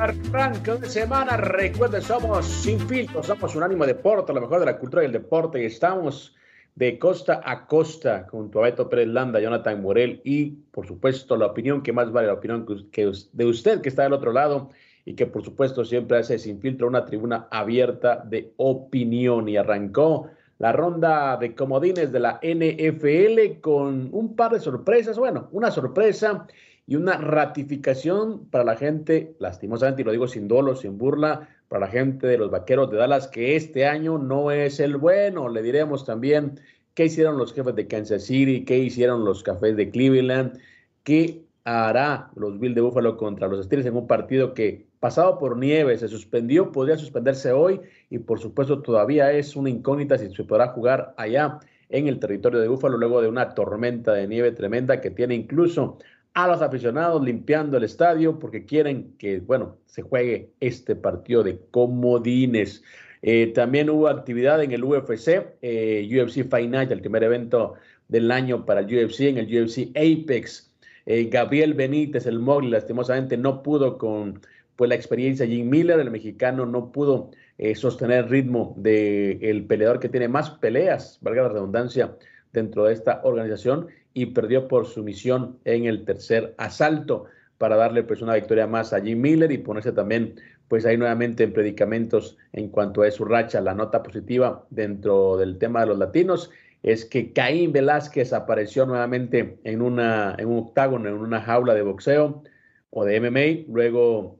Arranque de semana. Recuerden, somos Sin Filtro, somos un ánimo deporte, lo mejor de la cultura y el deporte. Y estamos de costa a costa junto a Beto Pérez Landa, Jonathan Morel y, por supuesto, la opinión que más vale, la opinión que, de usted que está del otro lado y que, por supuesto, siempre hace Sin Filtro una tribuna abierta de opinión. Y arrancó la ronda de comodines de la NFL con un par de sorpresas. Bueno, una sorpresa y una ratificación para la gente, lastimosamente, y lo digo sin dolo, sin burla, para la gente de los Vaqueros de Dallas, que este año no es el bueno. Le diremos también qué hicieron los jefes de Kansas City, qué hicieron los Cafés de Cleveland, qué hará los Bills de Buffalo contra los Steelers en un partido que pasado por nieve se suspendió, podría suspenderse hoy y por supuesto todavía es una incógnita si se podrá jugar allá en el territorio de Buffalo luego de una tormenta de nieve tremenda que tiene incluso a los aficionados limpiando el estadio porque quieren que, bueno, se juegue este partido de comodines. Eh, también hubo actividad en el UFC, eh, UFC Fight Night, el primer evento del año para el UFC, en el UFC Apex. Eh, Gabriel Benítez, el móvil, lastimosamente no pudo con pues, la experiencia. Jim Miller, el mexicano, no pudo sostener el ritmo del peleador que tiene más peleas, valga la redundancia, dentro de esta organización y perdió por sumisión en el tercer asalto para darle pues una victoria más a Jim Miller y ponerse también pues ahí nuevamente en predicamentos en cuanto a su racha. La nota positiva dentro del tema de los latinos es que Caín Velázquez apareció nuevamente en, una, en un octágono, en una jaula de boxeo o de MMA, luego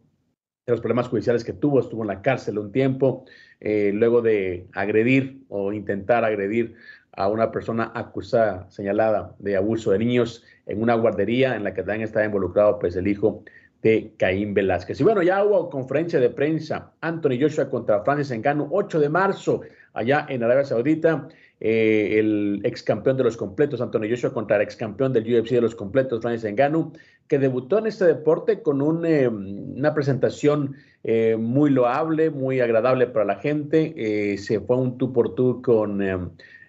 de los problemas judiciales que tuvo, estuvo en la cárcel un tiempo, eh, luego de agredir o intentar agredir a una persona acusada, señalada de abuso de niños en una guardería en la que también estaba involucrado pues el hijo de Caín Velázquez. Y bueno, ya hubo conferencia de prensa, Anthony Joshua contra Francis Engano, 8 de marzo, allá en Arabia Saudita, eh, el ex campeón de los completos, Anthony Joshua contra el ex campeón del UFC de los completos, Francis Engano, que debutó en este deporte con eh, una presentación eh, muy loable, muy agradable para la gente, se fue un tú por tú con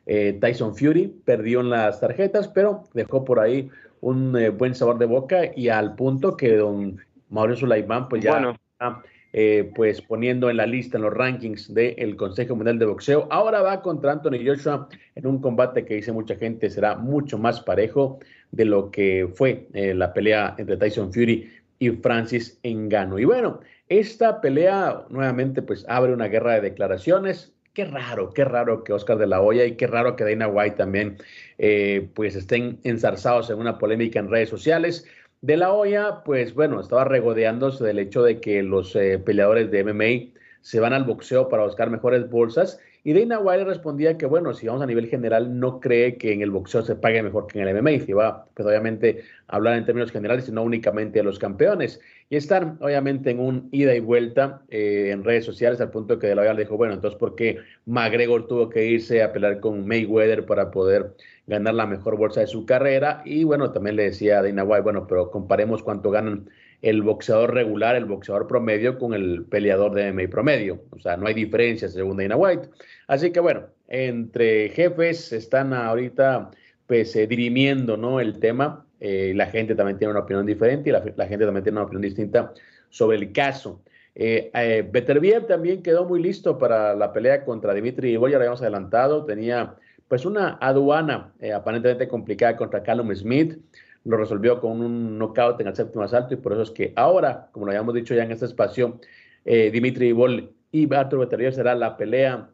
eh, Tyson Fury perdió en las tarjetas, pero dejó por ahí un eh, buen sabor de boca y al punto que don Mauricio Sulaimán pues ya está eh, pues poniendo en la lista, en los rankings del Consejo Mundial de Boxeo. Ahora va contra Anthony Joshua en un combate que dice mucha gente será mucho más parejo de lo que fue la pelea entre Tyson Fury y Francis Engano. Y bueno, esta pelea nuevamente pues abre una guerra de declaraciones Qué raro, qué raro que Oscar de la Hoya y qué raro que Dana White también eh, pues estén enzarzados en una polémica en redes sociales. De la Hoya, pues bueno, estaba regodeándose del hecho de que los eh, peleadores de MMA se van al boxeo para buscar mejores bolsas y Dana White respondía que, bueno, si vamos a nivel general, no cree que en el boxeo se pague mejor que en el MMA. Y va, pues obviamente, a hablar en términos generales y no únicamente de los campeones. Y están, obviamente, en un ida y vuelta eh, en redes sociales, al punto que De La le dijo, bueno, entonces, ¿por qué McGregor tuvo que irse a pelear con Mayweather para poder ganar la mejor bolsa de su carrera? Y bueno, también le decía a Dana White, bueno, pero comparemos cuánto ganan el boxeador regular, el boxeador promedio con el peleador de MMA promedio. O sea, no hay diferencia según Dana White. Así que bueno, entre jefes están ahorita pues eh, dirimiendo ¿no? el tema. Eh, la gente también tiene una opinión diferente y la, gente también tiene una opinión distinta sobre el caso. Eh, eh también quedó muy listo para la pelea contra Dimitri Ivo, ya lo habíamos adelantado, tenía pues una aduana aparentemente complicada contra Callum Smith lo resolvió con un knockout en el séptimo asalto y por eso es que ahora, como lo habíamos dicho ya en este espacio, eh, Dimitri Ibol y Arthur Beterbiev será la pelea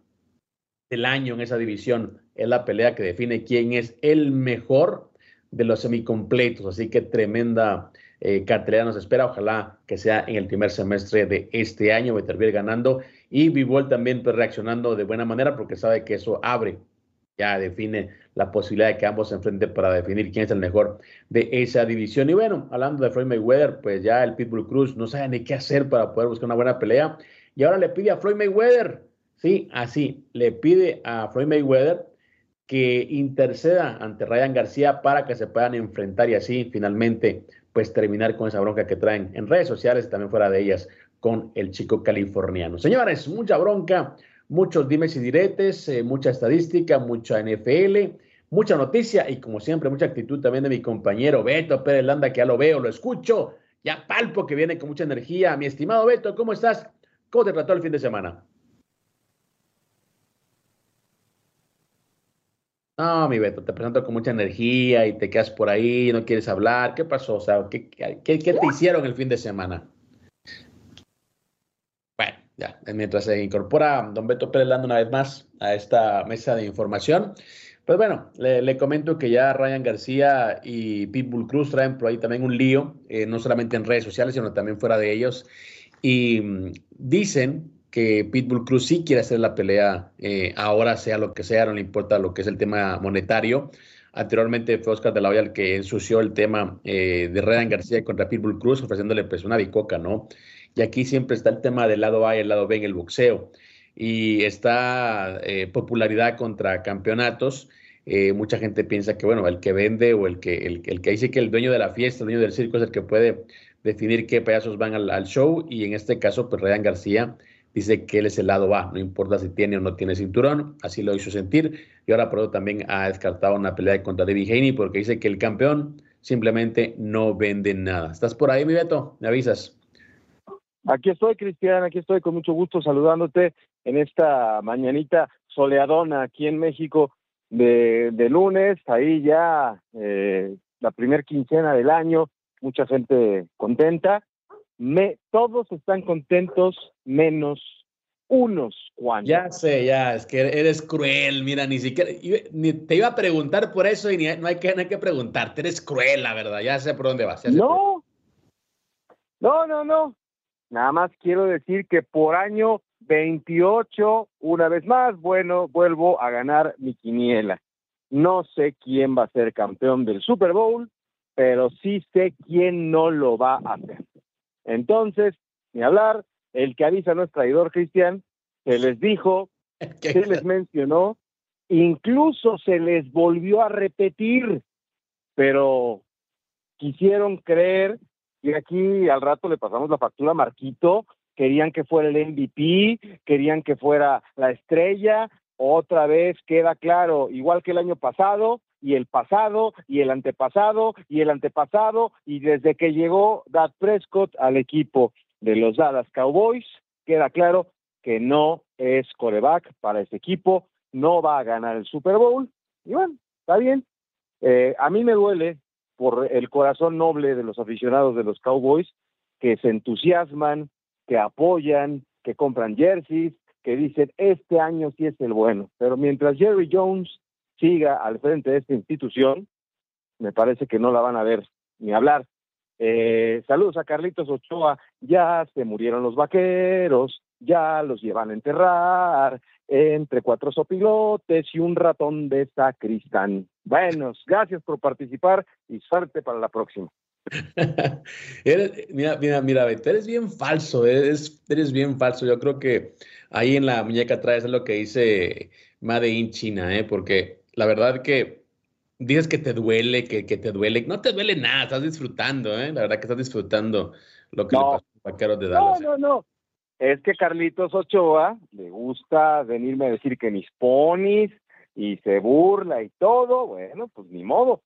del año en esa división. Es la pelea que define quién es el mejor de los semicompletos. Así que tremenda eh, cartelera nos espera. Ojalá que sea en el primer semestre de este año. Beterbiev ganando y Bivol también pues, reaccionando de buena manera porque sabe que eso abre, ya define la posibilidad de que ambos se enfrenten para definir quién es el mejor de esa división. Y bueno, hablando de Floyd Mayweather, pues ya el Pitbull Cruz no sabe ni qué hacer para poder buscar una buena pelea. Y ahora le pide a Floyd Mayweather, sí, así, le pide a Floyd Mayweather que interceda ante Ryan García para que se puedan enfrentar y así finalmente pues terminar con esa bronca que traen en redes sociales y también fuera de ellas con el chico californiano. Señores, mucha bronca, muchos dimes y diretes, eh, mucha estadística, mucha NFL, mucha noticia y como siempre mucha actitud también de mi compañero Beto Pérez Landa, que ya lo veo, lo escucho, ya palpo que viene con mucha energía. Mi estimado Beto, ¿cómo estás? ¿Cómo te trató el fin de semana? No, mi Beto, te presento con mucha energía y te quedas por ahí, no quieres hablar. ¿Qué pasó? O sea, ¿qué, qué, qué te hicieron el fin de semana? Bueno, ya, mientras se incorpora don Beto Pérez Lando una vez más a esta mesa de información, pues bueno, le, comento que ya Ryan García y Pitbull Cruz traen por ahí también un lío, eh, no solamente en redes sociales, sino también fuera de ellos. Y mm, dicen que Pitbull Cruz sí quiere hacer la pelea eh, ahora, sea lo que sea, no le importa lo que es el tema monetario. Anteriormente fue Oscar de la Hoya el que ensució el tema eh, de Ryan García contra Pitbull Cruz, ofreciéndole pues una bicoca, ¿no? Y aquí siempre está el tema del lado A y el lado B en el boxeo. Y está popularidad contra campeonatos. Mucha gente piensa que, bueno, el que vende o el que, el, que dice que el dueño de la fiesta, el dueño del circo es el que puede definir qué payasos van al, show. Y en este caso, pues Ryan García dice que él es el lado A, no importa si tiene o no tiene cinturón, así lo hizo sentir. Y ahora por también ha descartado una pelea contra David Haney porque dice que el campeón simplemente no vende nada. ¿Estás por ahí, mi Beto? ¿Me avisas? Aquí estoy, Cristian, aquí estoy con mucho gusto saludándote en esta mañanita soleadona aquí en México de, lunes, ahí ya eh, la primer quincena del año, mucha gente contenta me, todos están contentos menos unos cuantos. Ya sé, ya, es que eres cruel, mira, ni siquiera, ni, te iba a preguntar por eso y no, hay que, no hay que preguntarte, eres cruel, la verdad, ya sé por dónde vas. No, no, no, no, nada más quiero decir que por año 28, una vez más, bueno, vuelvo a ganar mi quiniela. No sé quién va a ser campeón del Super Bowl, pero sí sé quién no lo va a hacer. Entonces, ni hablar, el que avisa no es traidor, Cristian, se les dijo, se les mencionó, incluso se les volvió a repetir, pero quisieron creer, y aquí al rato le pasamos la factura a Marquito, querían que fuera el MVP, querían que fuera la estrella, otra vez queda claro, igual que el año pasado, y el pasado y el antepasado y el antepasado y desde que llegó Dad Prescott al equipo de los Dallas Cowboys, queda claro que no es coreback para ese equipo, no va a ganar el Super Bowl y bueno, está bien. Eh, a mí me duele por el corazón noble de los aficionados de los Cowboys que se entusiasman, que apoyan, que compran jerseys, que dicen este año sí es el bueno. Pero mientras Jerry Jones siga al frente de esta institución, me parece que no la van a ver ni hablar. Eh, saludos a Carlitos Ochoa, ya se murieron los vaqueros, ya los llevan a enterrar entre cuatro sopilotes y un ratón de sacristán. Buenos, gracias por participar y suerte para la próxima. mira, mira, mira, eres bien falso, eres, eres bien falso. Yo creo que ahí en la muñeca traes lo que dice Made in China, ¿eh? porque la verdad que dices que te duele, que, te duele. No te duele nada, estás disfrutando, ¿eh? La verdad que estás disfrutando lo que le pasó a vaqueros de Dallas. No, no, no. Es que Carlitos Ochoa le gusta venirme a decir que mis ponis y se burla y todo. Bueno, pues ni modo.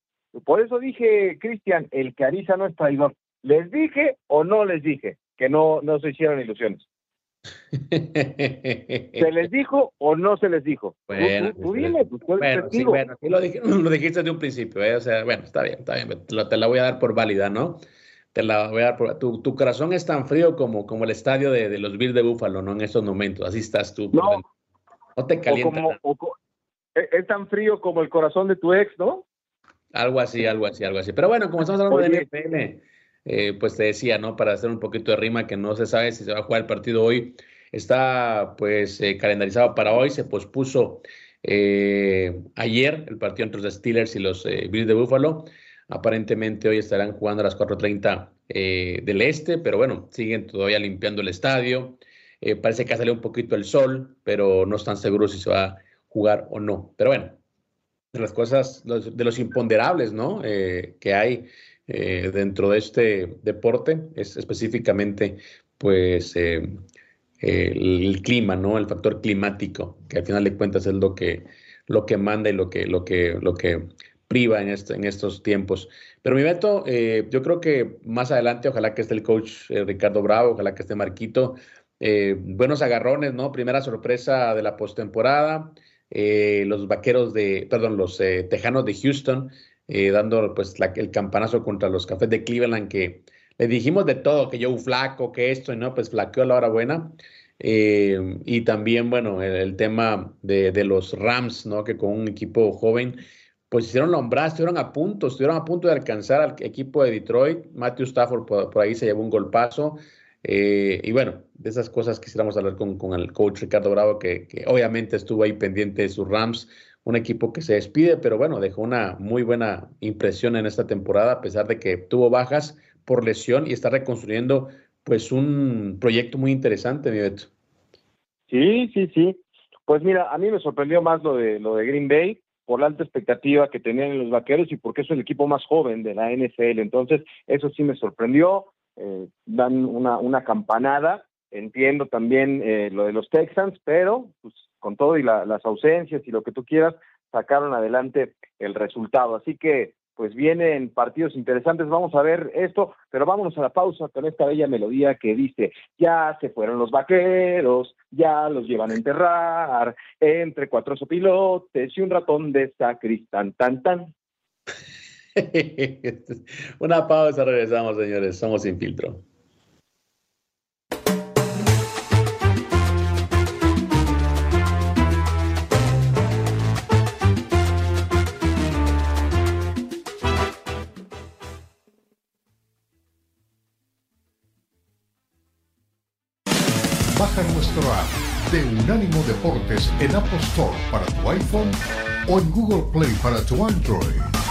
Por eso dije, Cristian, el Cariza no es traidor. ¿Les dije o no les dije que no, no se hicieron ilusiones? ¿Se les dijo o no se les dijo? Bueno, tú, dime, pues, bueno, sí, bueno, lo, lo, dijiste desde un principio, ¿eh? o sea, bueno, está bien, está bien, te la voy a dar por válida, ¿no? Te la voy a dar por... Tu, tu corazón es tan frío como, como el estadio de, de los Bills de Búfalo, ¿no? En estos momentos, así estás tú. No, No te calienta. E, es tan frío como el corazón de tu ex, ¿no? Algo así, algo así, algo así. Pero bueno, como estamos hablando de NFL, eh, pues te decía, ¿no? Para hacer un poquito de rima, que no se sabe si se va a jugar el partido hoy. Está pues eh, calendarizado para hoy, se pospuso eh, ayer el partido entre los Steelers y los Bills de Buffalo. Aparentemente hoy estarán jugando a las 4.30 del este, pero bueno, siguen todavía limpiando el estadio. parece que ha salido un poquito el sol, pero no están seguros si se va a jugar o no. Pero bueno, de las cosas, de los imponderables, ¿no? que hay eh, dentro de este deporte es específicamente pues eh, el, clima, ¿no? El factor climático, que al final de cuentas es lo que, lo que manda y lo que, lo que, lo que priva en, este, en estos tiempos. Pero mi veto, eh, yo creo que más adelante, ojalá que esté el coach Ricardo Bravo, ojalá que esté Marquito. buenos agarrones, ¿no? Primera sorpresa de la postemporada. Los vaqueros de, perdón, los tejanos de Houston eh, dando pues el campanazo contra los Cafés de Cleveland, que le dijimos de todo, que yo flaco, que esto, y no, pues flaqueó a la hora buena. Eh, y también, bueno, el, tema de, los Rams, ¿no? Que con un equipo joven, pues hicieron lombrar, estuvieron a punto, estuvieron a punto de alcanzar al equipo de Detroit. Matthew Stafford por, ahí se llevó un golpazo. Eh, y bueno, de esas cosas quisiéramos hablar con, con el coach Ricardo Bravo, que, obviamente estuvo ahí pendiente de sus Rams un equipo que se despide, pero bueno, dejó una muy buena impresión en esta temporada, a pesar de que tuvo bajas por lesión y está reconstruyendo pues un proyecto muy interesante, mi Beto. Sí, sí, sí. Pues mira, a mí me sorprendió más lo de lo de Green Bay por la alta expectativa que tenían en los vaqueros y porque es el equipo más joven de la NFL. Entonces, eso sí me sorprendió. Eh, dan una, una campanada. Entiendo también eh, lo de los Texans, pero pues con todo y las ausencias y lo que tú quieras, sacaron adelante el resultado. Así que, pues vienen partidos interesantes. Vamos a ver esto, pero vámonos a la pausa con esta bella melodía que dice: Ya se fueron los vaqueros, ya los llevan a enterrar, entre cuatro sopilotes y un ratón de sacristán, tan, tan. Una pausa, regresamos, señores. Somos sin filtro. nuestro app de Unánimo Deportes en Apple Store para tu iPhone o en Google Play para tu Android.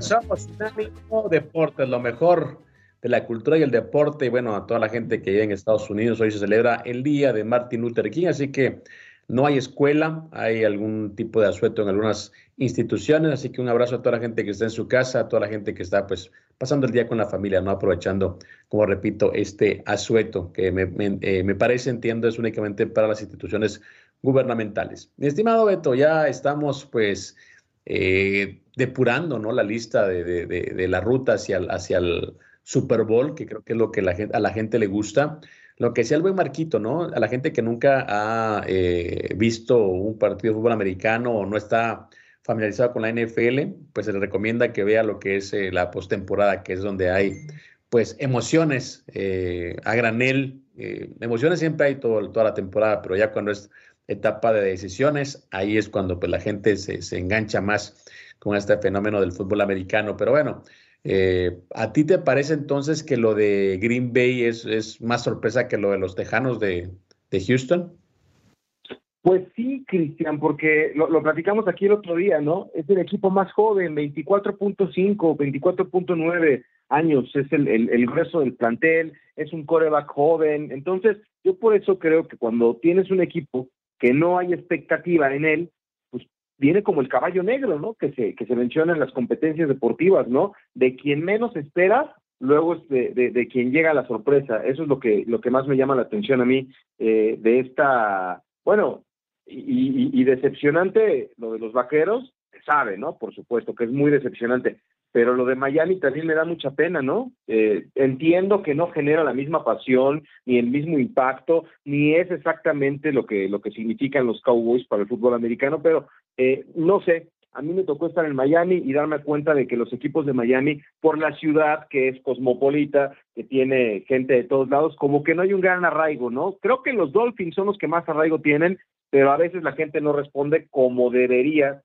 Somos Unánimo Deportes, lo mejor de la cultura y el deporte. Y bueno, a toda la gente que vive en Estados Unidos, hoy se celebra el día de Martin Luther King, así que no hay escuela, hay algún tipo de asueto en algunas instituciones, así que un abrazo a toda la gente que está en su casa, a toda la gente que está pues pasando el día con la familia, no aprovechando, como repito, este asueto que me, eh, me parece, entiendo, es únicamente para las instituciones gubernamentales. Mi estimado Beto, ya estamos pues eh, depurando ¿no? la lista de, la ruta hacia el, hacia el Super Bowl, que creo que es lo que a la gente le gusta. Lo que sea el buen Marquito, ¿no? A la gente que nunca ha eh, visto un partido de fútbol americano o no está familiarizado con la NFL, pues se le recomienda que vea lo que es eh, la postemporada, que es donde hay pues emociones a granel. emociones siempre hay todo, toda la temporada, pero ya cuando es etapa de decisiones, ahí es cuando pues, la gente se, se engancha más con este fenómeno del fútbol americano. Pero bueno, eh, ¿a ti te parece entonces que lo de Green Bay es, más sorpresa que lo de los Tejanos de, Houston? Pues sí, Cristian, porque lo, lo, platicamos aquí el otro día, ¿no? Es el equipo más joven, 24.5, 24.9 años, es el, el, grueso del plantel, es un coreback joven. Entonces, yo por eso creo que cuando tienes un equipo que no hay expectativa en él, viene como el caballo negro, ¿no? Que se, que se menciona en las competencias deportivas, ¿no? De quien menos esperas, luego es de, quien llega la sorpresa. Eso es lo que, lo que más me llama la atención a mí eh, de esta, bueno, y, decepcionante lo de los vaqueros, sabe, ¿no? Por supuesto que es muy decepcionante, pero lo de Miami también me da mucha pena, ¿no? Eh, entiendo que no genera la misma pasión, ni el mismo impacto, ni es exactamente lo que, lo que significan los Cowboys para el fútbol americano, pero eh, no sé, a mí me tocó estar en Miami y darme cuenta de que los equipos de Miami, por la ciudad que es cosmopolita, que tiene gente de todos lados, como que no hay un gran arraigo, ¿no? Creo que los Dolphins son los que más arraigo tienen, pero a veces la gente no responde como debería,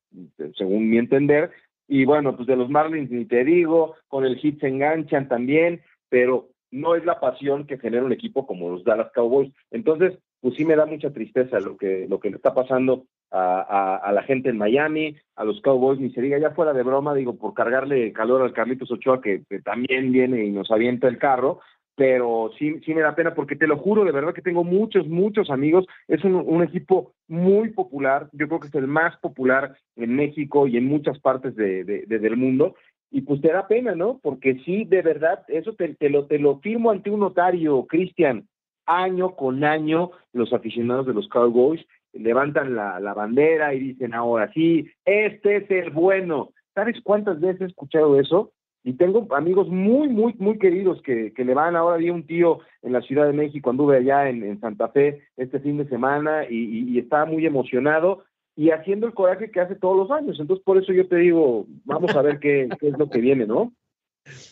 según mi entender, y bueno, pues de los Marlins ni te digo, con el hit se enganchan también, pero no es la pasión que genera un equipo como los Dallas Cowboys. Entonces, pues sí me da mucha tristeza lo que, lo que le está pasando a, la gente en Miami, a los Cowboys, ni se diga ya fuera de broma, digo, por cargarle calor al Carlitos Ochoa, que también viene y nos avienta el carro, pero sí, sí me da pena porque te lo juro, de verdad que tengo muchos, muchos amigos. Es un, equipo muy popular, yo creo que es el más popular en México y en muchas partes de, del mundo. Y pues te da pena, ¿no? Porque sí, de verdad, eso te, te lo, te lo firmo ante un notario, Cristian. Año con año, los aficionados de los Cowboys levantan la, la bandera y dicen, ahora sí, este es el bueno. ¿Sabes cuántas veces he escuchado eso? Y tengo amigos muy, muy, muy queridos que, que le van. Ahora vi un tío en la Ciudad de México, anduve allá en, Santa Fe este fin de semana y, y, estaba muy emocionado y haciendo el coraje que hace todos los años. Entonces, por eso yo te digo, vamos a ver qué, qué es lo que viene, ¿no?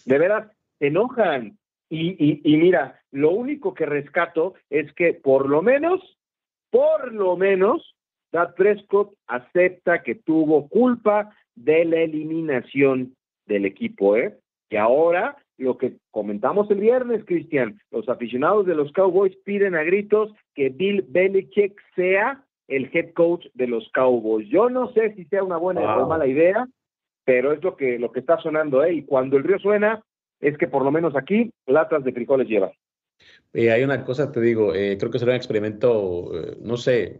De veras, se enojan. Y, y, y mira, lo único que rescato es que por lo menos, por lo menos, Dad Prescott acepta que tuvo culpa de la eliminación del equipo, ¿eh? Y ahora, lo que comentamos el viernes, Cristian, los aficionados de los Cowboys piden a gritos que Bill Belichick sea el head coach de los Cowboys. Yo no sé si sea una buena o mala idea, pero es lo que, lo que está sonando, ¿eh? Y cuando el río suena, es que por lo menos aquí latas de frijoles lleva. Eh, hay una cosa, te digo, eh, creo que será un experimento, eh, no sé,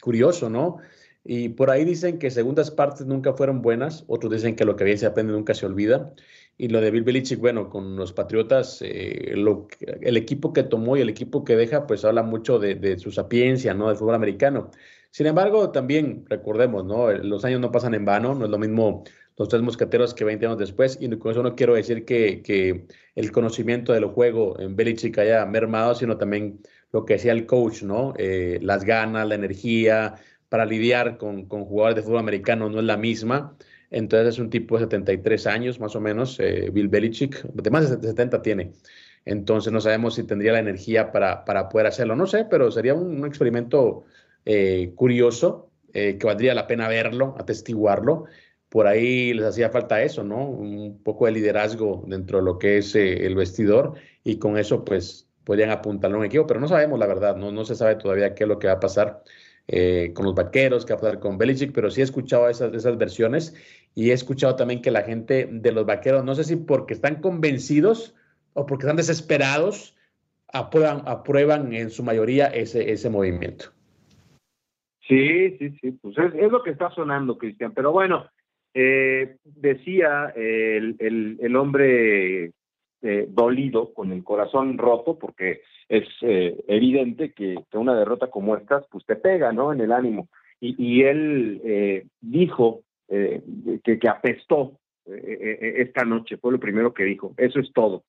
curioso, ¿no? Y por ahí dicen que segundas partes nunca fueron buenas, otros dicen que lo que bien se aprende nunca se olvida. Y lo de Bill Belichick, bueno, con los Patriotas, el equipo que tomó y el equipo que deja, pues habla mucho de, su sapiencia, ¿no? Del fútbol americano. Sin embargo, también recordemos, ¿no? Los años no pasan en vano, no es lo mismo los tres mosqueteros que 20 años después, y con eso no quiero decir que, que el conocimiento del juego en Belichick haya mermado, sino también lo que decía el coach, ¿no? Eh, las ganas, la energía, para lidiar con, con, jugadores de fútbol americano no es la misma. Entonces es un tipo de 73 años más o menos, eh, Bill Belichick, de más de 70 tiene. Entonces no sabemos si tendría la energía para, para poder hacerlo, no sé, pero sería un, experimento eh, curioso que valdría la pena verlo, atestiguarlo. Por ahí les hacía falta eso, ¿no? Un poco de liderazgo dentro de lo que es el vestidor y con eso pues podrían apuntarlo a un equipo, pero no sabemos la verdad, no, no se sabe todavía qué es lo que va a pasar. Eh, con los vaqueros, que va a pasar con Belichick, pero sí he escuchado esas, esas versiones y he escuchado también que la gente de los vaqueros, no sé si porque están convencidos o porque están desesperados, aprueban, aprueban en su mayoría ese, ese movimiento. Sí, sí, sí, pues es, lo que está sonando, Cristian. Pero bueno, eh, decía el, el, hombre eh, dolido, con el corazón roto, porque es eh, evidente que, una derrota como esta, pues te pega, ¿no? En el ánimo. Y, él eh, dijo que, que, apestó esta noche, fue lo primero que dijo. Eso es todo.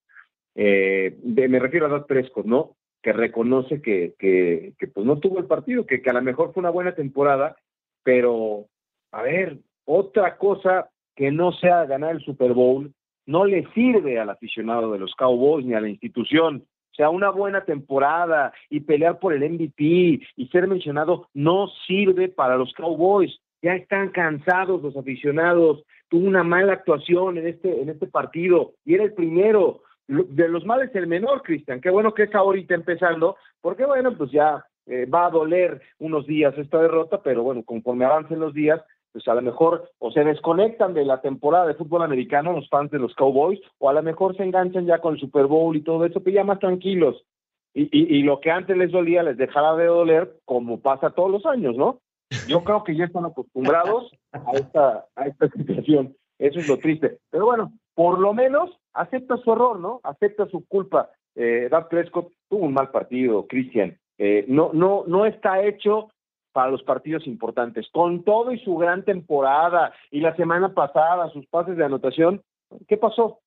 me refiero a dos Prescott, ¿no? Que reconoce que, que, que pues no tuvo el partido, que, que a lo mejor fue una buena temporada, pero, a ver, otra cosa que no sea ganar el Super Bowl no le sirve al aficionado de los Cowboys ni a la institución. O sea, una buena temporada y pelear por el MVP y ser mencionado no sirve para los Cowboys. Ya están cansados los aficionados. Tuvo una mala actuación en este, en este partido y era el primero. De los males el menor, Cristian. Qué bueno que está ahorita empezando, porque bueno, pues ya eh, va a doler unos días esta derrota, pero bueno, conforme avancen los días, pues a lo mejor o se desconectan de la temporada de fútbol americano los fans de los Cowboys, o a lo mejor se enganchan ya con el Super Bowl y todo eso, pero ya más tranquilos. Y, y, lo que antes les dolía les dejará de doler, como pasa todos los años, ¿no? Yo creo que ya están acostumbrados a esta, a esta situación. Eso es lo triste. Pero bueno, por lo menos acepta su error, ¿no? Acepta su culpa. Eh, Dak Prescott tuvo un mal partido, Cristian. Eh, no, no, no está hecho para los partidos importantes. Con todo y su gran temporada y la semana pasada, sus pases de anotación, ¿qué pasó?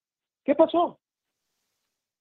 ¿Qué pasó?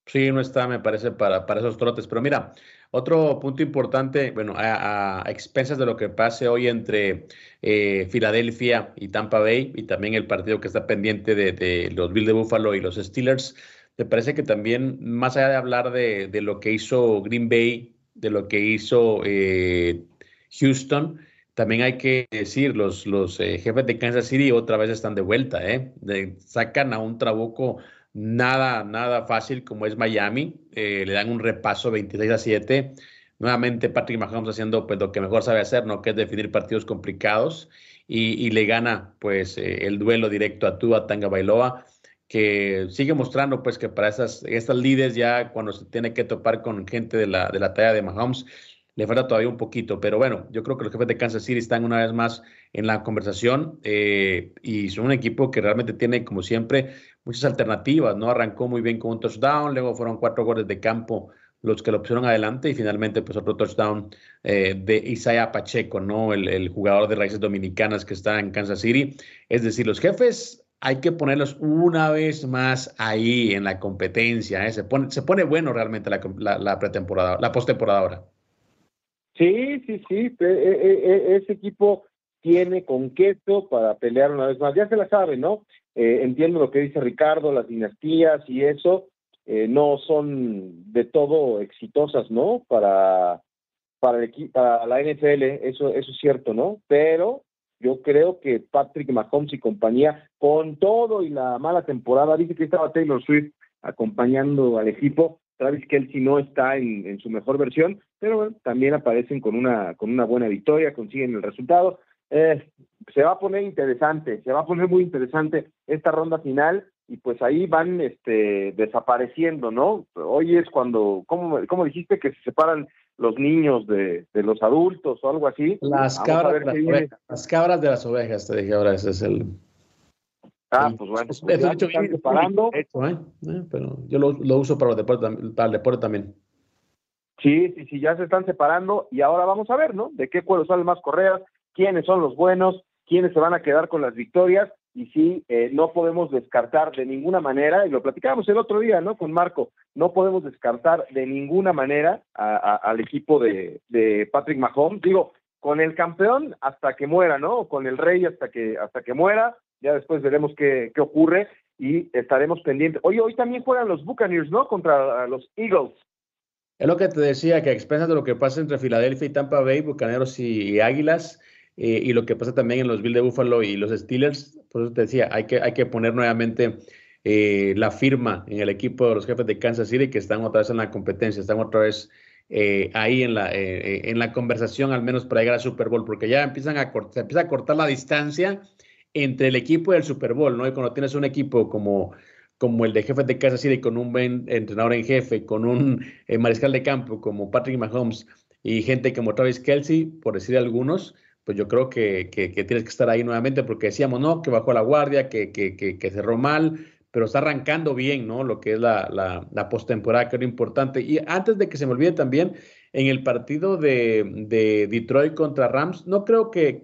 Sí, no está, me parece, para, para esos trotes. Pero mira, otro punto importante, bueno, a, expensas de lo que pase hoy entre eh, Filadelfia y Tampa Bay y también el partido que está pendiente de, los Bills de Buffalo y los Steelers, me parece que también, más allá de hablar de, lo que hizo Green Bay, de lo que hizo eh, Houston, también hay que decir, los, los eh, jefes de Kansas City otra vez están de vuelta, ¿eh? sacan a un trabuco nada, nada fácil como es Miami. Eh, le dan un repaso 26 a 7. Nuevamente Patrick Mahomes haciendo pues lo que mejor sabe hacer, ¿no? Que es definir partidos complicados y, le gana pues eh, el duelo directo a Tua Tanga Bailoa que sigue mostrando pues que para esas, estas líderes ya cuando se tiene que topar con gente de la, de la talla de Mahomes, le falta todavía un poquito, pero bueno, yo creo que los jefes de Kansas City están una vez más en la conversación eh, y son un equipo que realmente tiene, como siempre, muchas alternativas, ¿no? Arrancó muy bien con un touchdown, luego fueron cuatro goles de campo los que lo pusieron adelante y finalmente pues otro touchdown eh, de Isaiah Pacheco, ¿no? El, jugador de raíces dominicanas que está en Kansas City. Es decir, los jefes hay que ponerlos una vez más ahí en la competencia, ¿eh? se, pone, se pone bueno realmente la, la pretemporada, la postemporada ahora. Sí, sí, sí, e, e, e, ese equipo tiene con queso para pelear una vez más. Ya se la sabe, ¿no? Eh, entiendo lo que dice Ricardo, las dinastías y eso eh, no son de todo exitosas, ¿no? Para, para, el, para la NFL, eso, eso es cierto, ¿no? Pero yo creo que Patrick Mahomes y compañía, con todo y la mala temporada, dice que estaba Taylor Swift acompañando al equipo, Travis Kelsey no está en, su mejor versión, pero bueno, también aparecen con una, con una buena victoria, consiguen el resultado. Eh, se va a poner interesante, se va a poner muy interesante esta ronda final y pues ahí van este, desapareciendo, ¿no? Hoy es cuando, ¿cómo, cómo dijiste que se separan los niños de, de los adultos o algo así? Las cabras, las cabras de las ovejas, te dije ahora, ese es el, Ah, pues bueno. Pues hecho bien separando. ¿eh? ¿eh? Pero yo lo, lo uso para, para el deporte también. Sí, sí, sí, ya se están separando y ahora vamos a ver, ¿no? De qué cuero salen más correas, quiénes son los buenos, quiénes se van a quedar con las victorias y sí, eh, no podemos descartar de ninguna manera, y lo platicábamos el otro día, ¿no? Con Marco, no podemos descartar de ninguna manera al equipo de, de Patrick Mahomes. Digo, con el campeón hasta que muera, ¿no? Con el rey hasta que, hasta que muera, ya después veremos qué, qué ocurre y estaremos pendientes. Hoy, hoy también juegan los Buccaneers, ¿no? Contra los Eagles. Es lo que te decía, que a expensas de lo que pasa entre Filadelfia y Tampa Bay, Bucaneros y, Águilas, eh, y lo que pasa también en los Bills de Buffalo y los Steelers, por eso te decía, hay que, hay que poner nuevamente eh, la firma en el equipo de los jefes de Kansas City, que están otra vez en la competencia, están otra vez eh, ahí en la, en la conversación, al menos para llegar al Super Bowl, porque ya empiezan a se empieza a cortar la distancia entre el equipo y el Super Bowl, ¿no? Y cuando tienes un equipo como, como el de jefes de casa City, con un buen entrenador en jefe, con un eh, mariscal de campo como Patrick Mahomes y gente como Travis Kelsey, por decir algunos, pues yo creo que, que, tienes que estar ahí nuevamente porque decíamos, no, que bajó la guardia, que, que, que cerró mal, pero está arrancando bien, ¿no? Lo que es la, la, postemporada, que era importante. Y antes de que se me olvide también, en el partido de, Detroit contra Rams, no creo que,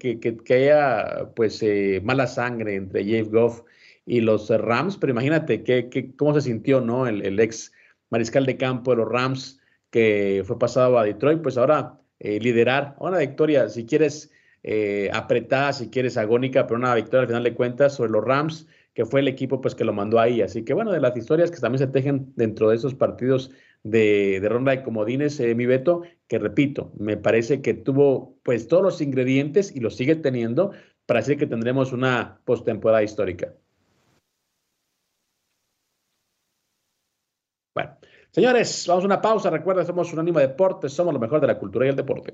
haya pues eh, mala sangre entre Jeff Goff y los Rams, pero imagínate que, cómo se sintió ¿no? El, ex mariscal de campo de los Rams que fue pasado a Detroit, pues ahora eh, liderar una victoria, si quieres eh, apretada, si quieres agónica, pero una victoria al final de cuentas sobre los Rams, que fue el equipo pues que lo mandó ahí. Así que bueno, de las historias que también se tejen dentro de esos partidos de, ronda de comodines, eh, mi Beto, que repito, me parece que tuvo pues todos los ingredientes y los sigue teniendo para decir que tendremos una postemporada histórica. Bueno, señores, vamos a una pausa. Recuerda, somos un ánimo de deporte, somos lo mejor de la cultura y el deporte.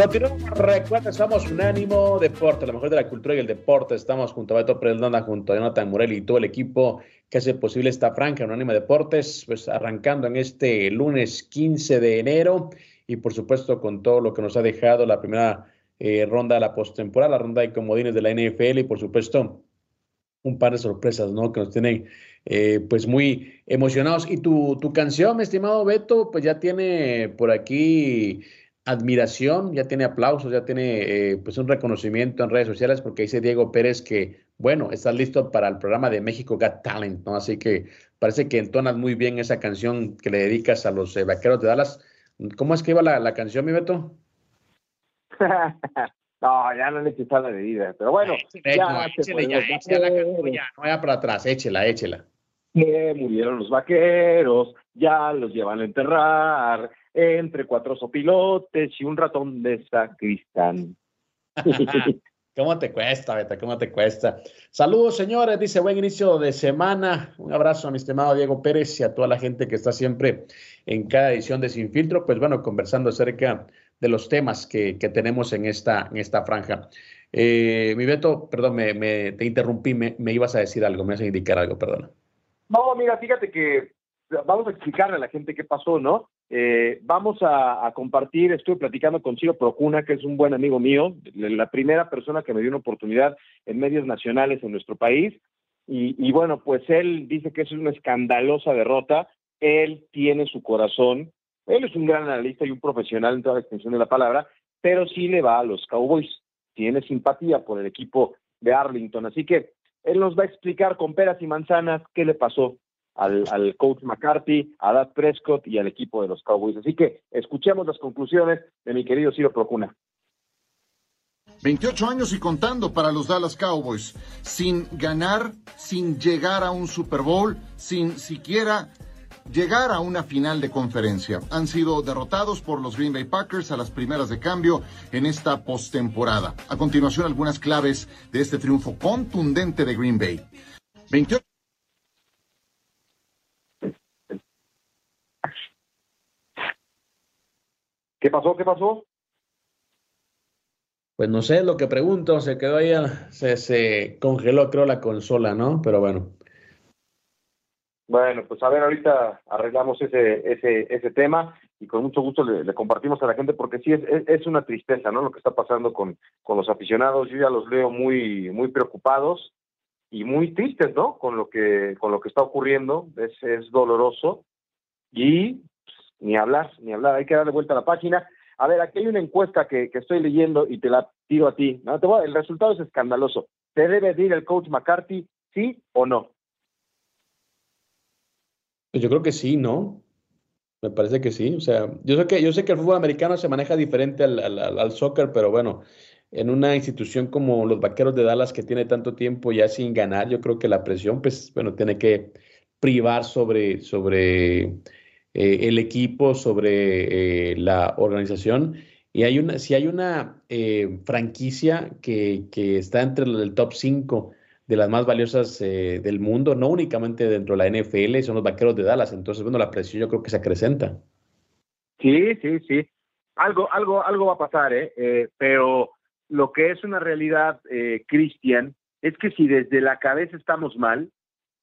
Continuamos, recuerda, somos Unánimo Deporte, lo mejor de la cultura y el deporte. Estamos junto a Beto Prelonda, junto a Jonathan Morelli y todo el equipo que hace posible esta franja Unánimo Deportes, pues arrancando en este lunes 15 de enero y por supuesto con todo lo que nos ha dejado la primera eh, ronda de la postemporada, la ronda de comodines de la NFL y por supuesto un par de sorpresas, ¿no? Que nos tienen eh, pues muy emocionados. Y tu, tu canción, mi estimado Beto, pues ya tiene por aquí admiración, ya tiene aplausos, ya tiene eh, pues un reconocimiento en redes sociales porque dice Diego Pérez que, bueno, estás listo para el programa de México Got Talent, ¿no? Así que parece que entonas muy bien esa canción que le dedicas a los eh, vaqueros de Dallas. ¿Cómo es que iba la, canción, mi Beto? no, ya no necesita la medida, pero bueno. ya, ya, échela, ya, no vaya para atrás, échela, échela. Que murieron los vaqueros, ya los llevan a enterrar, entre cuatro sopilotes y un ratón de sacristán. ¿Cómo te cuesta, Beta? ¿Cómo te cuesta? Saludos, señores. Dice buen inicio de semana. Un abrazo a mi estimado Diego Pérez y a toda la gente que está siempre en cada edición de Sin Filtro. Pues bueno, conversando acerca de los temas que, tenemos en esta, en esta franja. Eh, mi Beto, perdón, me, te interrumpí, me, me, ibas a decir algo, me ibas a indicar algo, perdona. No, mira, fíjate que vamos a explicarle a la gente qué pasó, ¿no? Eh, vamos a, compartir, estuve platicando con Ciro Procuna, que es un buen amigo mío, la primera persona que me dio una oportunidad en medios nacionales en nuestro país. Y, bueno, pues él dice que es una escandalosa derrota. Él tiene su corazón. Él es un gran analista y un profesional en toda la extensión de la palabra, pero sí le va a los Cowboys. Tiene simpatía por el equipo de Arlington. Así que él nos va a explicar con peras y manzanas qué le pasó al, coach McCarthy, a Dad Prescott y al equipo de los Cowboys. Así que escuchemos las conclusiones de mi querido Ciro Procuna. 28 años y contando para los Dallas Cowboys, sin ganar, sin llegar a un Super Bowl, sin siquiera llegar a una final de conferencia. Han sido derrotados por los Green Bay Packers a las primeras de cambio en esta postemporada. A continuación, algunas claves de este triunfo contundente de Green Bay. 28 ¿Qué pasó? ¿Qué pasó? Pues no sé, lo que pregunto, se quedó ahí, se, se congeló creo la consola, ¿no? Pero bueno. Bueno, pues a ver, ahorita arreglamos ese, ese, ese tema y con mucho gusto le, compartimos a la gente porque sí es, es, una tristeza, ¿no? Lo que está pasando con, con los aficionados, yo ya los veo muy, muy preocupados y muy tristes, ¿no? Con lo que, con lo que está ocurriendo, es, es doloroso y ni hablar, ni hablar, hay que darle vuelta a la página. A ver, aquí hay una encuesta que, estoy leyendo y te la tiro a ti. ¿no? el resultado es escandaloso. ¿Te debe ir el coach McCarthy, sí o no? Pues yo creo que sí, ¿no? Me parece que sí. O sea, yo sé que, yo sé que el fútbol americano se maneja diferente al, al, soccer, pero bueno, en una institución como los Vaqueros de Dallas que tiene tanto tiempo ya sin ganar, yo creo que la presión, pues, bueno, tiene que privar sobre, sobre eh, el equipo, sobre eh, la organización. Y hay una, si hay una eh, franquicia que, que, está entre el top 5 de las más valiosas del mundo, no únicamente dentro de la NFL, son los vaqueros de Dallas. Entonces, bueno, la presión yo creo que se acrecenta. Sí, sí, sí. Algo, algo, algo va a pasar, ¿eh? pero lo que es una realidad, Cristian, es que si desde la cabeza estamos mal,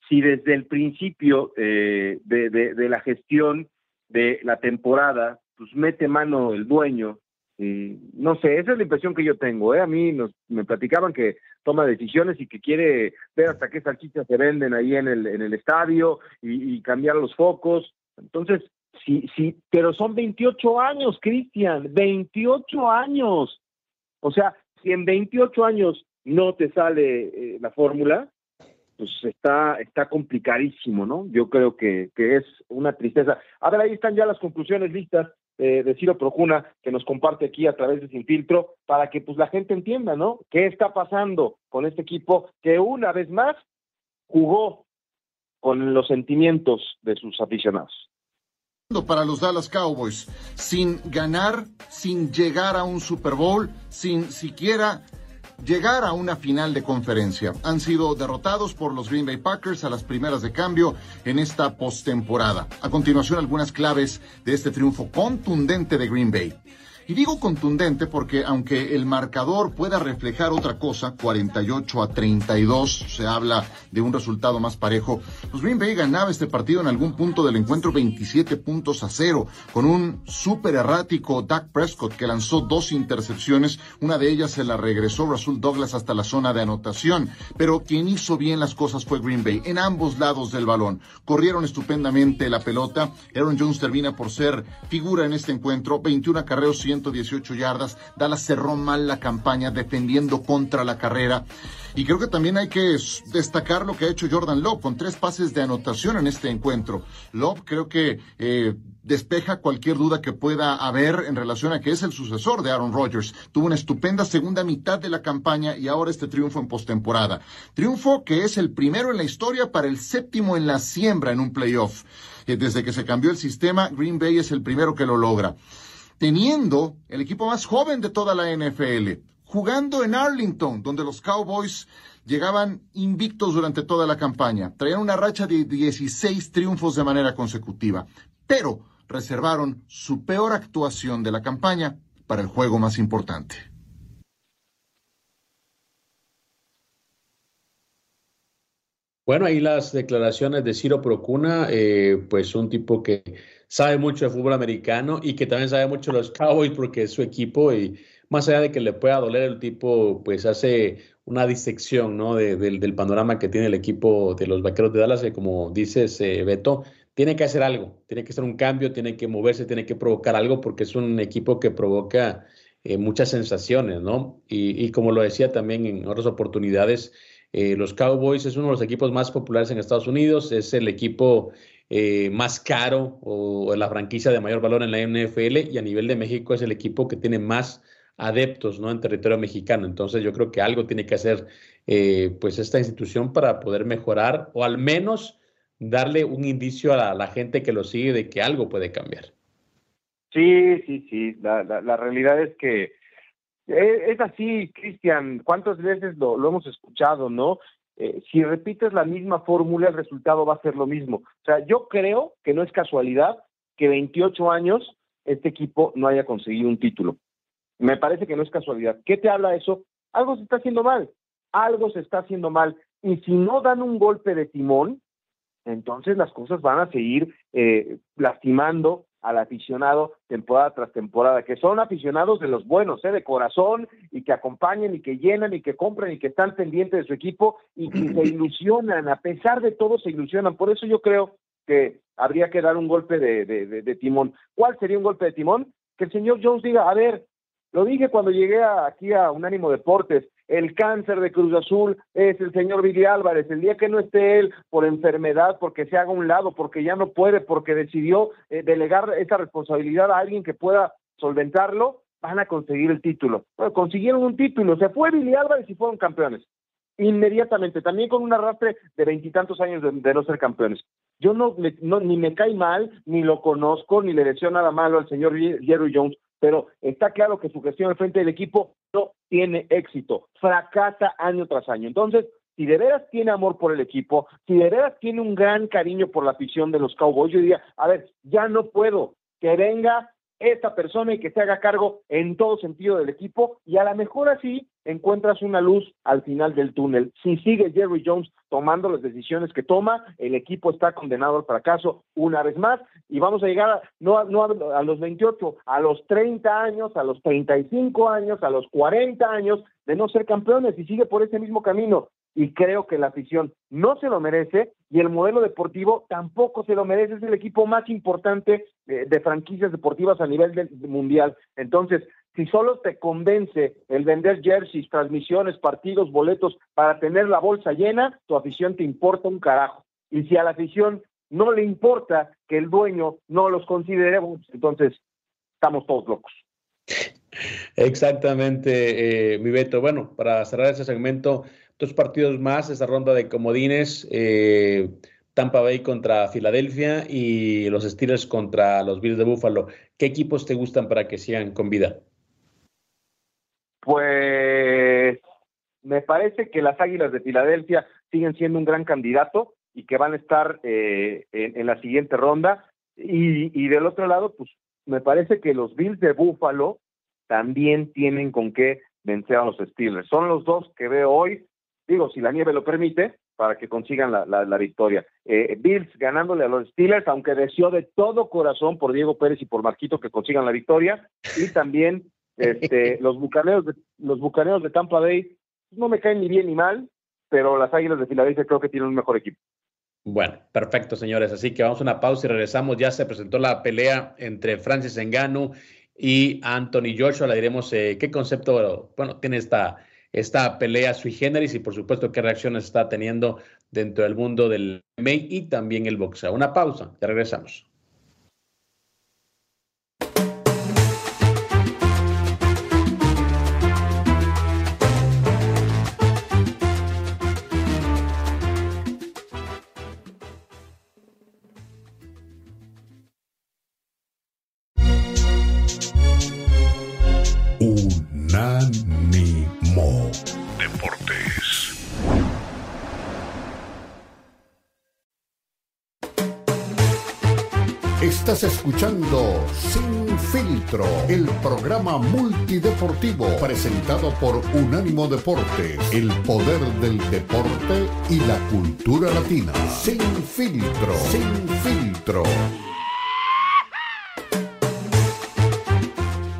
si desde el principio eh, de, la gestión de la temporada, pues mete mano el dueño, y no sé, esa es la impresión que yo tengo. ¿eh? A mí nos, me platicaban que toma decisiones y que quiere ver hasta qué salchichas se venden ahí en el, en el estadio y, cambiar los focos. Entonces, sí, sí, pero son 28 años, Cristian, 28 años. O sea, si en 28 años no te sale eh, la fórmula, pues está, está complicadísimo, ¿no? Yo creo que, que es una tristeza. A ver, ahí están ya las conclusiones listas de, de Ciro Procuna que nos comparte aquí a través de Sin Filtro para que pues la gente entienda, ¿no? ¿Qué está pasando con este equipo que una vez más jugó con los sentimientos de sus aficionados? Para los Dallas Cowboys, sin ganar, sin llegar a un Super Bowl, sin siquiera llegar a una final de conferencia. Han sido derrotados por los Green Bay Packers a las primeras de cambio en esta postemporada. A continuación, algunas claves de este triunfo contundente de Green Bay. Y digo contundente porque aunque el marcador pueda reflejar otra cosa, 48 a 32, se habla de un resultado más parejo, pues Green Bay ganaba este partido en algún punto del encuentro 27 puntos a cero, con un súper errático Dak Prescott que lanzó dos intercepciones, una de ellas se la regresó Rasul Douglas hasta la zona de anotación, pero quien hizo bien las cosas fue Green Bay, en ambos lados del balón. Corrieron estupendamente la pelota, Aaron Jones termina por ser figura en este encuentro, 21 acarreos, 118 yardas. Dallas cerró mal la campaña defendiendo contra la carrera. Y creo que también hay que destacar lo que ha hecho Jordan Love con tres pases de anotación en este encuentro. Love creo que eh, despeja cualquier duda que pueda haber en relación a que es el sucesor de Aaron Rodgers. Tuvo una estupenda segunda mitad de la campaña y ahora este triunfo en postemporada. Triunfo que es el primero en la historia para el séptimo en la siembra en un playoff. Desde que se cambió el sistema, Green Bay es el primero que lo logra teniendo el equipo más joven de toda la NFL, jugando en Arlington, donde los Cowboys llegaban invictos durante toda la campaña. Traían una racha de 16 triunfos de manera consecutiva, pero reservaron su peor actuación de la campaña para el juego más importante. Bueno, ahí las declaraciones de Ciro Procuna, eh, pues un tipo que sabe mucho de fútbol americano y que también sabe mucho de los Cowboys porque es su equipo y más allá de que le pueda doler el tipo, pues hace una disección ¿no? del panorama que tiene el equipo de los Vaqueros de Dallas, que como dices, eh, Beto, tiene que hacer algo, tiene que hacer un cambio, tiene que moverse, tiene que provocar algo porque es un equipo que provoca eh, muchas sensaciones, ¿no? Y, y, como lo decía también en otras oportunidades, eh, los Cowboys es uno de los equipos más populares en Estados Unidos, es el equipo eh, más caro o, la franquicia de mayor valor en la NFL y a nivel de México es el equipo que tiene más adeptos ¿no? en territorio mexicano. Entonces yo creo que algo tiene que hacer eh, pues esta institución para poder mejorar o al menos darle un indicio a la, gente que lo sigue de que algo puede cambiar. Sí, sí, sí. La, la, realidad es que eh, es así, Cristian. ¿Cuántas veces lo, lo, hemos escuchado, no? Eh, si repites la misma fórmula, el resultado va a ser lo mismo. O sea, yo creo que no es casualidad que 28 años este equipo no haya conseguido un título. Me parece que no es casualidad. ¿Qué te habla eso? Algo se está haciendo mal. Algo se está haciendo mal. Y si no dan un golpe de timón, entonces las cosas van a seguir eh, lastimando al aficionado temporada tras temporada, que son aficionados de los buenos, ¿eh? de corazón, y que acompañan y que llenan y que compran y que están pendientes de su equipo y que se ilusionan, a pesar de todo se ilusionan. Por eso yo creo que habría que dar un golpe de, de timón. ¿Cuál sería un golpe de timón? Que el señor Jones diga, a ver, lo dije cuando llegué aquí a Unánimo Deportes, el cáncer de Cruz Azul es el señor Billy Álvarez. El día que no esté él por enfermedad, porque se haga un lado, porque ya no puede, porque decidió eh, delegar esa responsabilidad a alguien que pueda solventarlo, van a conseguir el título. Bueno, consiguieron un título, se fue Billy Álvarez y fueron campeones. Inmediatamente, también con un arrastre de veintitantos años de, no ser campeones. Yo no, no, ni me cae mal, ni lo conozco, ni le deseo nada malo al señor Jerry Jones, pero está claro que su gestión al frente del equipo no tiene éxito, fracasa año tras año. Entonces, si de veras tiene amor por el equipo, si de veras tiene un gran cariño por la afición de los Cowboys, yo diría, a ver, ya no puedo, que venga esta persona y que se haga cargo en todo sentido del equipo y a lo mejor así encuentras una luz al final del túnel. Si sigue Jerry Jones tomando las decisiones que toma, el equipo está condenado al fracaso una vez más y vamos a llegar a, no, no a, los 28, a los 30 años, a los 35 años, a los 40 años de no ser campeones y sigue por ese mismo camino y creo que la afición no se lo merece y el modelo deportivo tampoco se lo merece. Es el equipo más importante de, franquicias deportivas a nivel mundial. Entonces, si solo te convence el vender jerseys, transmisiones, partidos, boletos para tener la bolsa llena, tu afición te importa un carajo. Y si a la afición no le importa que el dueño no los considere, entonces estamos todos locos. Exactamente, eh, mi Beto. Bueno, para cerrar ese segmento, dos partidos más, esa ronda de comodines, eh, Tampa Bay contra Filadelfia y los Steelers contra los Bills de Buffalo. ¿Qué equipos te gustan para que sigan con vida? Pues me parece que las Águilas de Filadelfia siguen siendo un gran candidato y que van a estar eh, en, la siguiente ronda. Y, y del otro lado, pues me parece que los Bills de Buffalo también tienen con qué vencer a los Steelers. Son los dos que veo hoy, digo, si la nieve lo permite, para que consigan la, la, victoria. Eh, Bills ganándole a los Steelers, aunque deseo de todo corazón por Diego Pérez y por Marquito que consigan la victoria, y también este, los bucaneros de, los bucaneros de Tampa Bay no me caen ni bien ni mal, pero las Águilas de Filadelfia creo que tienen un mejor equipo. Bueno, perfecto, señores. Así que vamos a una pausa y regresamos. Ya se presentó la pelea entre Francis Engano y Anthony Joshua. Le diremos eh, qué concepto, bueno, tiene esta, esta pelea sui generis y por supuesto qué reacciones está teniendo dentro del mundo del MMA y también el boxeo. Una pausa, ya regresamos. Estás escuchando Sin Filtro, el programa multideportivo presentado por Unánimo Deportes, el poder del deporte y la cultura latina. Sin Filtro, Sin Filtro.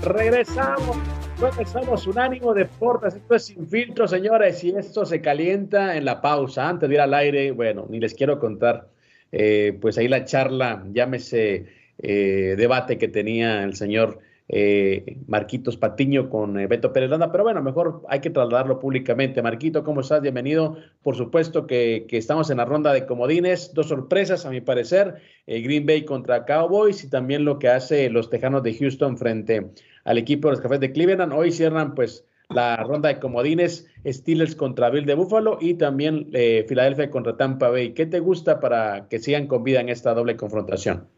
Regresamos. Regresamos Unánimo Deportes, esto es sin filtro, señores, y esto se calienta en la pausa. Antes de ir al aire, bueno, ni les quiero contar, eh, pues ahí la charla, llámese eh, debate que tenía el señor eh, Marquitos Patiño con eh, Beto Pérez Landa, pero bueno, mejor hay que trasladarlo públicamente. Marquito, ¿cómo estás? Bienvenido. Por supuesto que, estamos en la ronda de comodines, dos sorpresas a mi parecer, Green Bay contra Cowboys y también lo que hace los Tejanos de Houston frente al equipo de los Cafés de Cleveland. Hoy cierran pues la ronda de comodines, Steelers contra Bill de Buffalo y también Filadelfia contra Tampa Bay. ¿Qué te gusta para que sigan con vida en esta doble confrontación?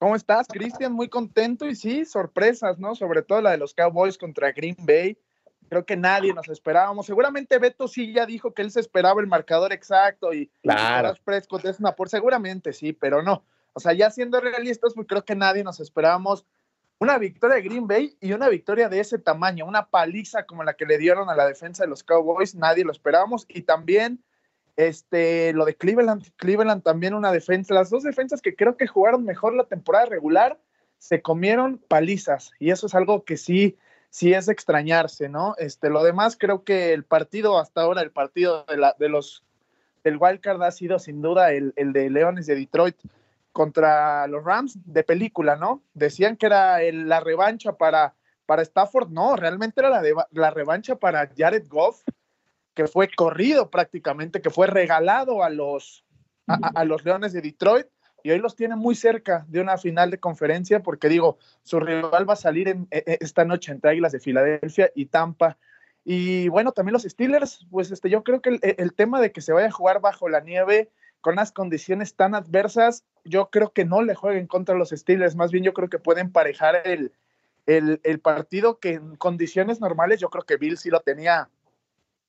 ¿Cómo estás, Cristian? Muy contento y sí, sorpresas, ¿no? Sobre todo la de los Cowboys contra Green Bay. Creo que nadie nos esperábamos. Seguramente Beto sí ya dijo que él se esperaba el marcador exacto y claro. Una por seguramente sí, pero no. O sea, ya siendo realistas, pues creo que nadie nos esperábamos una victoria de Green Bay y una victoria de ese tamaño, una paliza como la que le dieron a la defensa de los Cowboys, nadie lo esperábamos y también este, lo de Cleveland, Cleveland también una defensa, las dos defensas que creo que jugaron mejor la temporada regular, se comieron palizas y eso es algo que sí, sí es extrañarse, ¿no? Este, lo demás creo que el partido hasta ahora, el partido de, la, de los del Wildcard ha sido sin duda el, de Leones de Detroit contra los Rams de película, ¿no? Decían que era la revancha para, para Stafford, no, realmente era la, la revancha para Jared Goff que fue corrido prácticamente, que fue regalado a los, a, los Leones de Detroit y hoy los tiene muy cerca de una final de conferencia porque digo, su rival va a salir en, e, e, esta noche entre Águilas de Filadelfia y Tampa. Y bueno, también los Steelers, pues este, yo creo que el, el, tema de que se vaya a jugar bajo la nieve con las condiciones tan adversas, yo creo que no le jueguen contra los Steelers, más bien yo creo que pueden parejar el, el, el partido que en condiciones normales yo creo que Bill sí lo tenía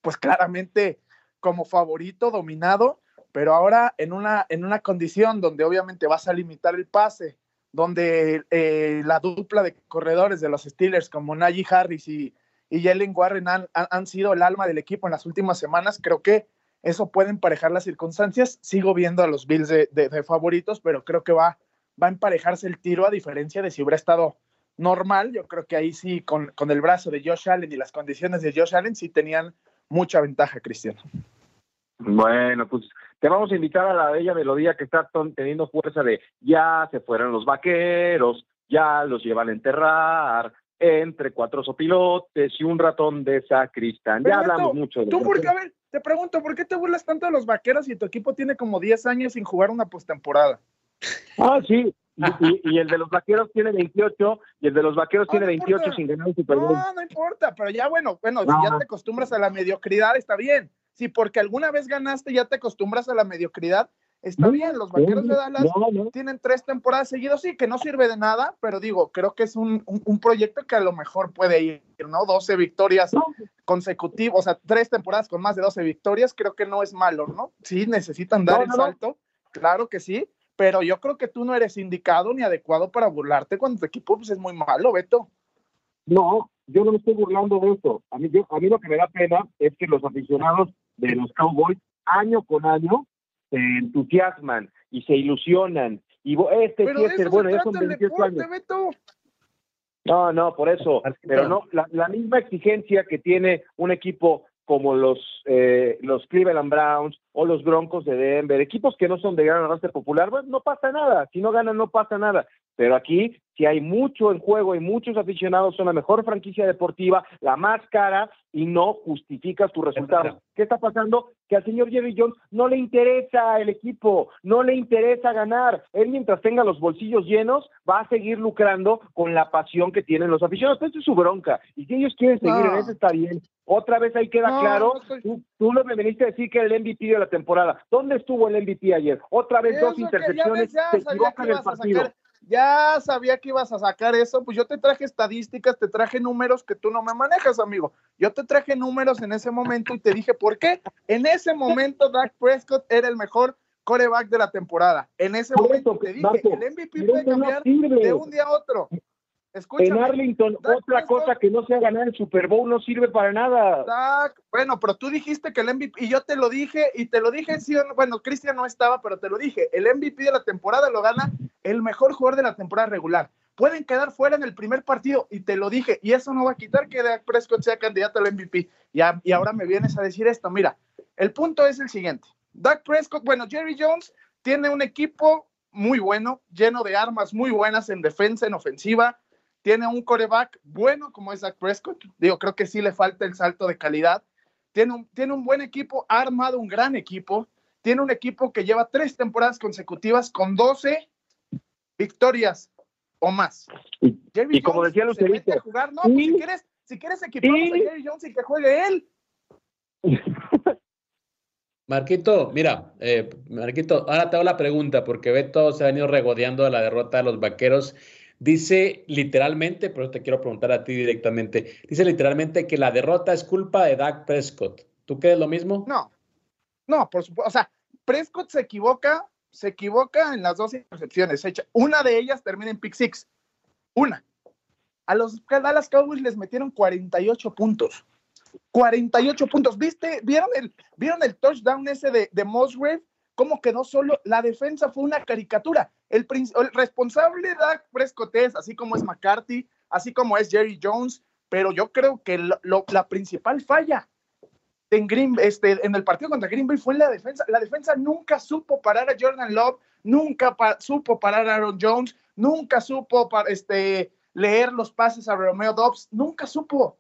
pues claramente como favorito, dominado, pero ahora en una, en una condición donde obviamente vas a limitar el pase, donde eh, la dupla de corredores de los Steelers como Najee Harris y, y Jalen Warren han, han, sido el alma del equipo en las últimas semanas, creo que eso puede emparejar las circunstancias. Sigo viendo a los Bills de, de, favoritos, pero creo que va, va a emparejarse el tiro a diferencia de si hubiera estado normal. Yo creo que ahí sí, con, con el brazo de Josh Allen y las condiciones de Josh Allen, sí tenían mucha ventaja, Cristiano. Bueno, pues te vamos a invitar a la bella melodía que está teniendo fuerza de ya se fueron los vaqueros, ya los llevan a enterrar, entre cuatro sopilotes y un ratón de sacristán. Ya hablamos mucho de Tú, porque, a ver, te pregunto, ¿por qué te burlas tanto de los vaqueros si tu equipo tiene como 10 años sin jugar una postemporada? Ah, sí, y, el de los vaqueros tiene 28 y el de los vaqueros tiene 28 sin ganar un Super Bowl. No, no importa, pero ya bueno, bueno, si ya te acostumbras a la mediocridad, está bien. Si porque alguna vez ganaste, ya te acostumbras a la mediocridad, está bien. Los vaqueros de Dallas tienen tres temporadas seguidas, sí, que no sirve de nada, pero digo, creo que es un, un, proyecto que a lo mejor puede ir, ¿no? 12 victorias consecutivas, o sea, tres temporadas con más de 12 victorias, creo que no es malo, ¿no? Sí, necesitan dar el salto, claro que sí, pero yo creo que tú no eres indicado ni adecuado para burlarte cuando tu equipo pues, es muy malo, Beto. No, yo no me estoy burlando de eso. A mí, yo, a mí lo que me da pena es que los aficionados de los Cowboys, año con año, se entusiasman y se ilusionan. Y este Pero sí es bueno, ya son 28 años. Beto. No, no, por eso. Pero no, la, la misma exigencia que tiene un equipo como los, eh, los Cleveland Browns o los Broncos de Denver, equipos que no son de gran arrastre popular, pues no pasa nada, si no ganan no pasa nada, pero aquí si hay mucho en juego y muchos aficionados son la mejor franquicia deportiva, la más cara y no justificas tu resultado. ¿Qué está pasando? Que al señor Jerry Jones no le interesa el equipo, no le interesa ganar. Él mientras tenga los bolsillos llenos va a seguir lucrando con la pasión que tienen los aficionados. Esa es su bronca. Y si ellos quieren seguir en eso está bien. Otra vez ahí queda claro, tú, tú me veniste a decir que el MVP de la temporada. ¿Dónde estuvo el MVP ayer? Otra vez dos intercepciones, se equivocan el partido ya sabía que ibas a sacar eso, pues yo te traje estadísticas, te traje números que tú no me manejas, amigo. Yo te traje números en ese momento y te dije por qué. En ese momento Dak Prescott era el mejor coreback de la temporada. En ese momento te dije, el MVP puede cambiar de un día a otro en Arlington, otra cosa que no sea ganar el Super Bowl no sirve para nada. bueno, pero tú dijiste que el MVP, y yo te lo dije, y te lo dije, sí, bueno, Cristian no estaba, pero te lo dije, el MVP de la temporada lo gana el mejor jugador de la temporada regular. Pueden quedar fuera en el primer partido, y te lo dije, y eso no va a quitar que Dak Prescott sea candidato al MVP. Y, y ahora me vienes a decir esto, mira, el punto es el siguiente. Dak Prescott, bueno, Jerry Jones tiene un equipo muy bueno, lleno de armas muy buenas en defensa, en ofensiva, tiene un coreback bueno como es Zach Prescott. Digo, creo que sí le falta el salto de calidad. Tiene un, tiene un buen equipo, ha armado un gran equipo. Tiene un equipo que lleva tres temporadas consecutivas con 12 victorias o más. y, como decía Lucerito, jugar, no, pues si quieres, si quieres equipamos a Jerry Jones y que juegue él. Marquito, mira, eh, Marquito, ahora te hago la pregunta, porque Beto se ha venido regodeando de la derrota de los vaqueros Dice literalmente, pero te quiero preguntar a ti directamente, dice literalmente que la derrota es culpa de Dak Prescott. ¿Tú crees lo mismo? No, no, por supuesto. O sea, Prescott se equivoca, se equivoca en las dos intercepciones. Una de ellas termina en pick six. Una. A los Dallas Cowboys les metieron 48 puntos. 48 puntos. ¿Viste? ¿Vieron el, ¿vieron el touchdown ese de, de? ¿Cómo quedó solo? La defensa fue una caricatura. El, responsable de Dak Prescott es, así como es McCarthy, así como es Jerry Jones, pero yo creo que la principal falla en, Green, este, en el partido contra Green Bay fue la defensa. La defensa nunca supo parar a Jordan Love, nunca supo parar a Aaron Jones, nunca supo este, leer los pases a Romeo Dobbs, nunca supo.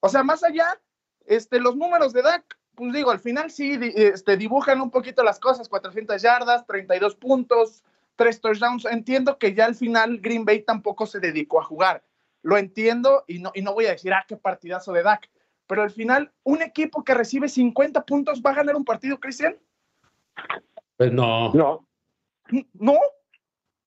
O sea, más allá, este, los números de Dak pues digo, al final sí este, dibujan un poquito las cosas, 400 yardas, 32 puntos, 3 touchdowns. Entiendo que ya al final Green Bay tampoco se dedicó a jugar. Lo entiendo y no, y no voy a decir, ah, qué partidazo de Dak. Pero al final, ¿un equipo que recibe 50 puntos va a ganar un partido, Cristian? Pues no. No. No.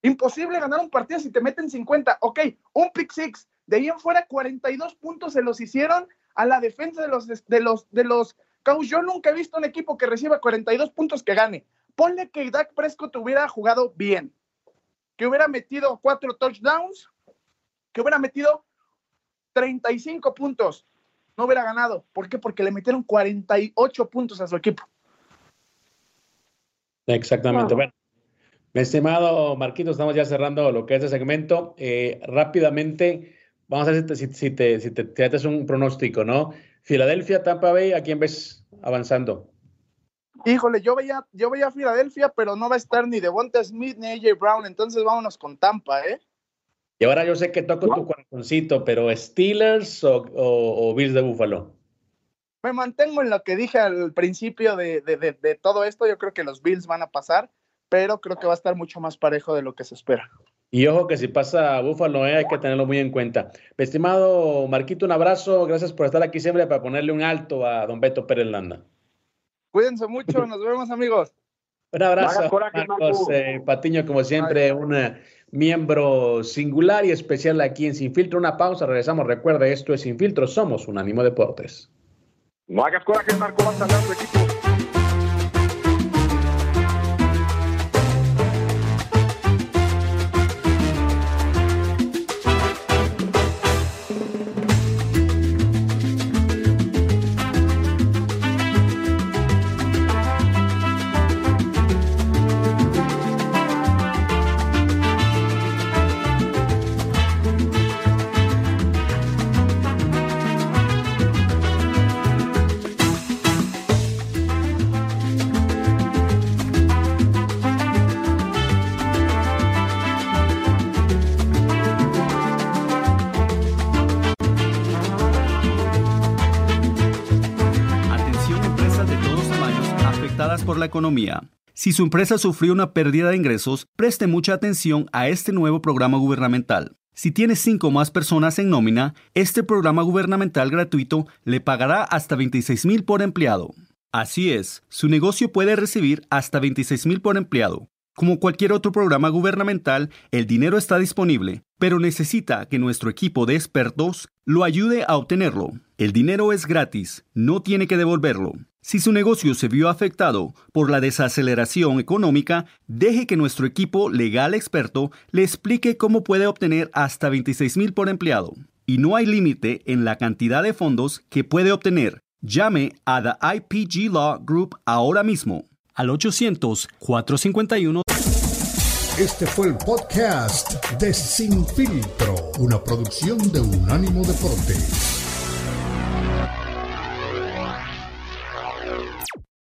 Imposible ganar un partido si te meten 50. Ok, un pick six. De ahí en fuera, 42 puntos se los hicieron a la defensa de los, de los, de los yo nunca he visto un equipo que reciba 42 puntos que gane. Ponle que Dak Prescott hubiera jugado bien, que hubiera metido cuatro touchdowns, que hubiera metido 35 puntos. No hubiera ganado. ¿Por qué? Porque le metieron 48 puntos a su equipo. Exactamente. Bueno, mi estimado Marquito, estamos ya cerrando lo que es el segmento. Eh, rápidamente, vamos a ver si si te, si te, si te, te un pronóstico, ¿no? Filadelfia, Tampa Bay, ¿a quién ves avanzando? Híjole, yo veía, yo veía a Filadelfia, pero no va a estar ni Devonta Smith ni AJ Brown, entonces vámonos con Tampa, ¿eh? Y ahora yo sé que toco tu corazoncito, pero ¿Steelers o, Bills de Buffalo? Me mantengo en lo que dije al principio de, todo esto, yo creo que los Bills van a pasar, pero creo que va a estar mucho más parejo de lo que se espera. Y ojo que si pasa a Búfalo, eh, hay que tenerlo muy en cuenta. Estimado Marquito, un abrazo. Gracias por estar aquí siempre para ponerle un alto a don Beto Pérez Landa. Cuídense mucho, nos vemos amigos. Un abrazo, Marcos eh, Patiño, como siempre, un eh, miembro singular y especial aquí en Sin Filtro. Una pausa, regresamos. Recuerda, esto es Sin Filtro, somos un ánimo deportes. No hagas coraje, Marco, vas a tu equipo. La economía. Si su empresa sufrió una pérdida de ingresos, preste mucha atención a este nuevo programa gubernamental. Si tiene cinco más personas en nómina, este programa gubernamental gratuito le pagará hasta 26 mil por empleado. Así es, su negocio puede recibir hasta 26 mil por empleado. Como cualquier otro programa gubernamental, el dinero está disponible, pero necesita que nuestro equipo de expertos lo ayude a obtenerlo. El dinero es gratis, no tiene que devolverlo. Si su negocio se vio afectado por la desaceleración económica, deje que nuestro equipo legal experto le explique cómo puede obtener hasta 26 mil por empleado. Y no hay límite en la cantidad de fondos que puede obtener. Llame a The IPG Law Group ahora mismo al 800-451. Este fue el podcast de Sin Filtro, una producción de Unánimo Deportes.